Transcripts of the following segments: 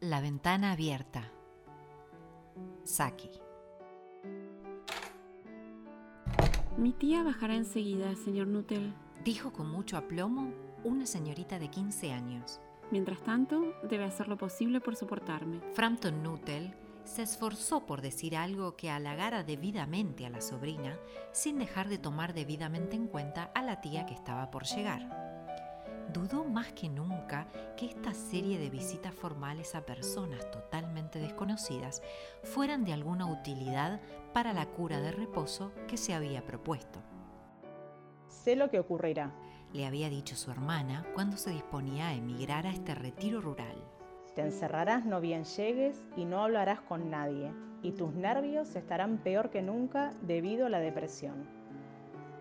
La ventana abierta. Saki. Mi tía bajará enseguida, señor Nuttall. Dijo con mucho aplomo una señorita de 15 años. Mientras tanto, debe hacer lo posible por soportarme. Frampton Nuttall se esforzó por decir algo que halagara debidamente a la sobrina, sin dejar de tomar debidamente en cuenta a la tía que estaba por llegar. Dudó más que nunca que esta serie de visitas formales a personas totalmente desconocidas fueran de alguna utilidad para la cura de reposo que se había propuesto. Sé lo que ocurrirá, le había dicho su hermana cuando se disponía a emigrar a este retiro rural. Te encerrarás no bien llegues y no hablarás con nadie, y tus nervios estarán peor que nunca debido a la depresión.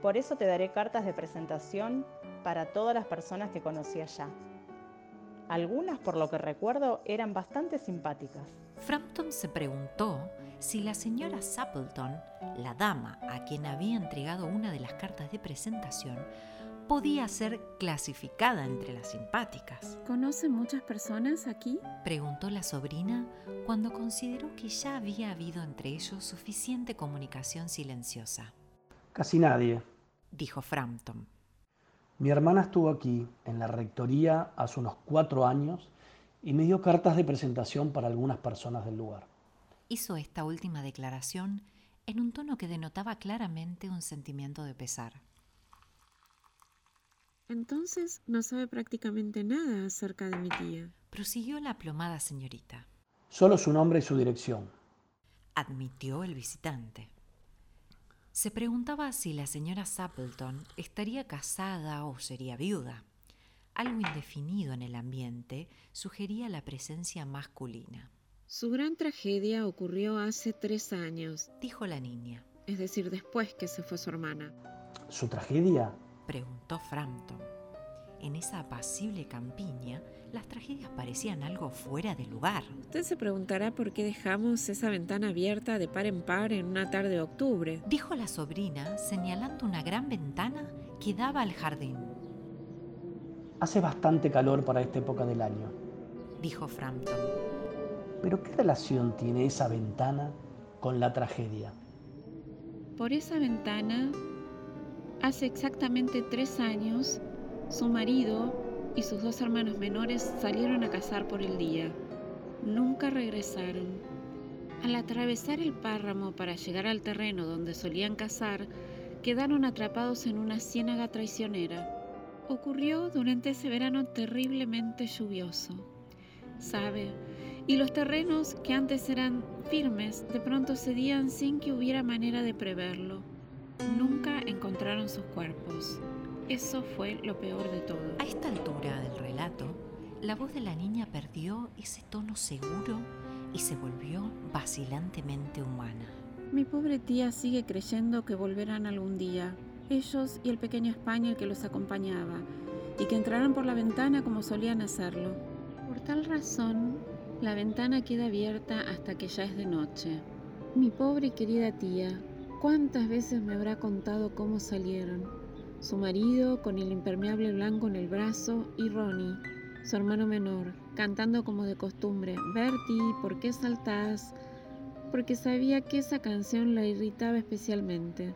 Por eso te daré cartas de presentación para todas las personas que conocí allá. Algunas, por lo que recuerdo, eran bastante simpáticas. Frampton se preguntó si la señora Sappleton, la dama a quien había entregado una de las cartas de presentación, podía ser clasificada entre las simpáticas. ¿Conoce muchas personas aquí? Preguntó la sobrina cuando consideró que ya había habido entre ellos suficiente comunicación silenciosa. Casi nadie, dijo Frampton. Mi hermana estuvo aquí, en la rectoría, hace unos cuatro años y me dio cartas de presentación para algunas personas del lugar. Hizo esta última declaración en un tono que denotaba claramente un sentimiento de pesar. Entonces no sabe prácticamente nada acerca de mi tía. Prosiguió la aplomada señorita. Solo su nombre y su dirección. Admitió el visitante. Se preguntaba si la señora Sappleton estaría casada o sería viuda. Algo indefinido en el ambiente sugería la presencia masculina. Su gran tragedia ocurrió hace tres años, dijo la niña. Es decir, después que se fue su hermana. ¿Su tragedia? preguntó Frampton. En esa apacible campiña, las tragedias parecían algo fuera de lugar. Usted se preguntará por qué dejamos esa ventana abierta de par en par en una tarde de octubre, dijo la sobrina, señalando una gran ventana que daba al jardín. Hace bastante calor para esta época del año, dijo Frampton. Pero ¿qué relación tiene esa ventana con la tragedia? Por esa ventana Hace exactamente tres años, su marido y sus dos hermanos menores salieron a cazar por el día. Nunca regresaron. Al atravesar el páramo para llegar al terreno donde solían cazar, quedaron atrapados en una ciénaga traicionera. Ocurrió durante ese verano terriblemente lluvioso. Sabe, y los terrenos que antes eran firmes de pronto cedían sin que hubiera manera de preverlo. Nunca encontraron sus cuerpos. Eso fue lo peor de todo. A esta altura del relato, la voz de la niña perdió ese tono seguro y se volvió vacilantemente humana. Mi pobre tía sigue creyendo que volverán algún día, ellos y el pequeño Español que los acompañaba, y que entrarán por la ventana como solían hacerlo. Por tal razón, la ventana queda abierta hasta que ya es de noche. Mi pobre y querida tía, ¿Cuántas veces me habrá contado cómo salieron? Su marido con el impermeable blanco en el brazo y Ronnie, su hermano menor, cantando como de costumbre, Bertie, ¿por qué saltás? Porque sabía que esa canción la irritaba especialmente.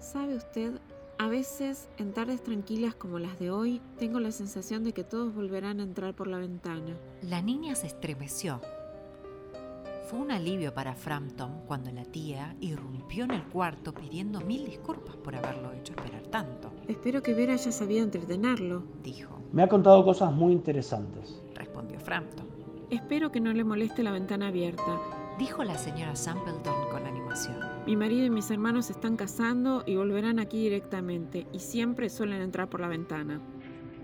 ¿Sabe usted? A veces, en tardes tranquilas como las de hoy, tengo la sensación de que todos volverán a entrar por la ventana. La niña se estremeció fue un alivio para Frampton cuando la tía irrumpió en el cuarto pidiendo mil disculpas por haberlo hecho esperar tanto. Espero que Vera haya sabido entretenerlo, dijo. Me ha contado cosas muy interesantes, respondió Frampton. Espero que no le moleste la ventana abierta, dijo la señora Sampleton con animación. Mi marido y mis hermanos se están casando y volverán aquí directamente, y siempre suelen entrar por la ventana.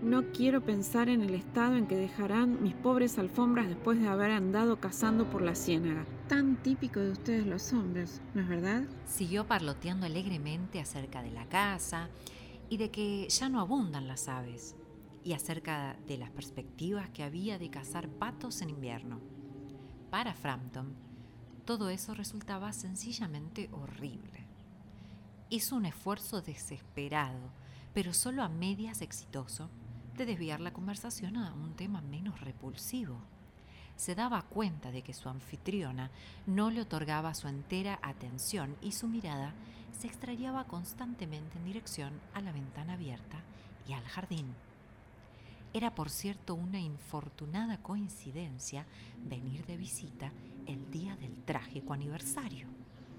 No quiero pensar en el estado en que dejarán mis pobres alfombras después de haber andado cazando por la ciénaga. Tan típico de ustedes los hombres, ¿no es verdad? Siguió parloteando alegremente acerca de la casa y de que ya no abundan las aves, y acerca de las perspectivas que había de cazar patos en invierno. Para Frampton, todo eso resultaba sencillamente horrible. Hizo un esfuerzo desesperado, pero solo a medias exitoso, de desviar la conversación a un tema menos repulsivo. Se daba cuenta de que su anfitriona no le otorgaba su entera atención y su mirada se extrañaba constantemente en dirección a la ventana abierta y al jardín. Era, por cierto, una infortunada coincidencia venir de visita el día del trágico aniversario.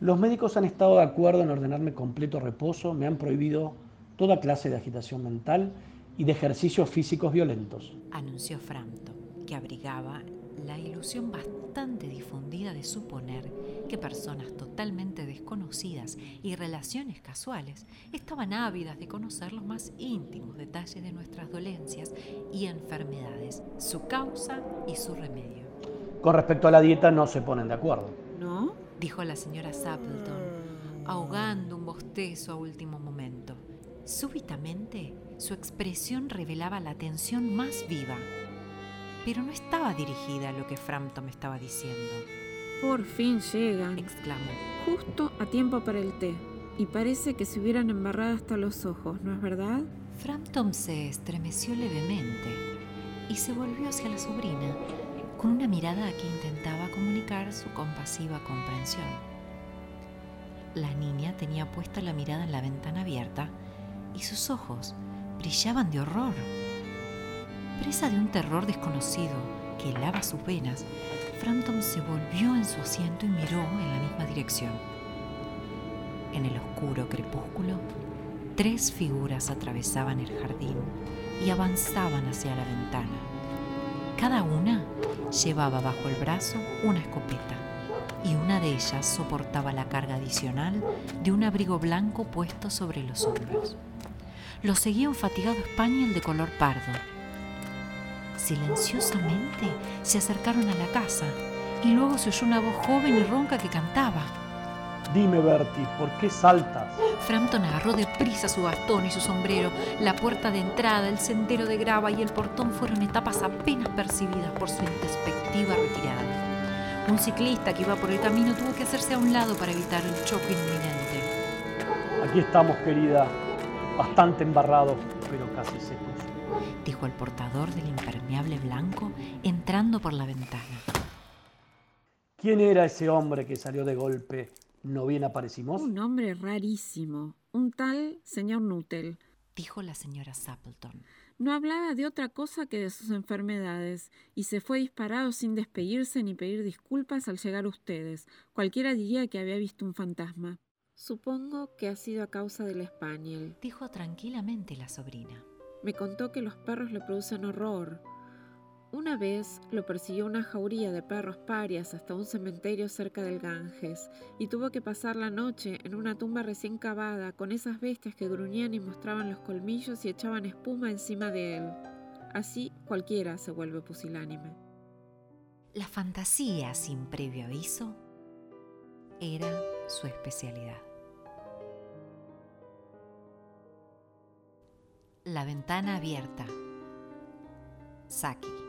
Los médicos han estado de acuerdo en ordenarme completo reposo, me han prohibido toda clase de agitación mental y de ejercicios físicos violentos. Anunció Frampton, que abrigaba la ilusión bastante difundida de suponer que personas totalmente desconocidas y relaciones casuales estaban ávidas de conocer los más íntimos detalles de nuestras dolencias y enfermedades, su causa y su remedio. Con respecto a la dieta no se ponen de acuerdo. ¿No? Dijo la señora Sapleton, ahogando un bostezo a último momento. Súbitamente, su expresión revelaba la tensión más viva pero no estaba dirigida a lo que Frampton me estaba diciendo. Por fin llegan, exclamó. Justo a tiempo para el té. Y parece que se hubieran embarrado hasta los ojos, ¿no es verdad? Frampton se estremeció levemente y se volvió hacia la sobrina con una mirada que intentaba comunicar su compasiva comprensión. La niña tenía puesta la mirada en la ventana abierta y sus ojos brillaban de horror. Presa de un terror desconocido que helaba sus venas, Frampton se volvió en su asiento y miró en la misma dirección. En el oscuro crepúsculo, tres figuras atravesaban el jardín y avanzaban hacia la ventana. Cada una llevaba bajo el brazo una escopeta y una de ellas soportaba la carga adicional de un abrigo blanco puesto sobre los hombros. Lo seguía un fatigado español de color pardo Silenciosamente se acercaron a la casa y luego se oyó una voz joven y ronca que cantaba. Dime, Bertie, ¿por qué saltas? Frampton agarró de prisa su bastón y su sombrero. La puerta de entrada, el sendero de grava y el portón fueron etapas apenas percibidas por su introspectiva retirada. Un ciclista que iba por el camino tuvo que hacerse a un lado para evitar el choque inminente. Aquí estamos, querida, bastante embarrados, pero casi secos dijo el portador del impermeable blanco entrando por la ventana. ¿Quién era ese hombre que salió de golpe? ¿No bien aparecimos? Un hombre rarísimo, un tal señor Nuttall, dijo la señora Sapleton. No hablaba de otra cosa que de sus enfermedades, y se fue disparado sin despedirse ni pedir disculpas al llegar ustedes. Cualquiera diría que había visto un fantasma. Supongo que ha sido a causa del español, dijo tranquilamente la sobrina. Me contó que los perros le producen horror. Una vez lo persiguió una jauría de perros parias hasta un cementerio cerca del Ganges y tuvo que pasar la noche en una tumba recién cavada con esas bestias que gruñían y mostraban los colmillos y echaban espuma encima de él. Así cualquiera se vuelve pusilánime. La fantasía sin previo aviso era su especialidad. La ventana abierta. Saki.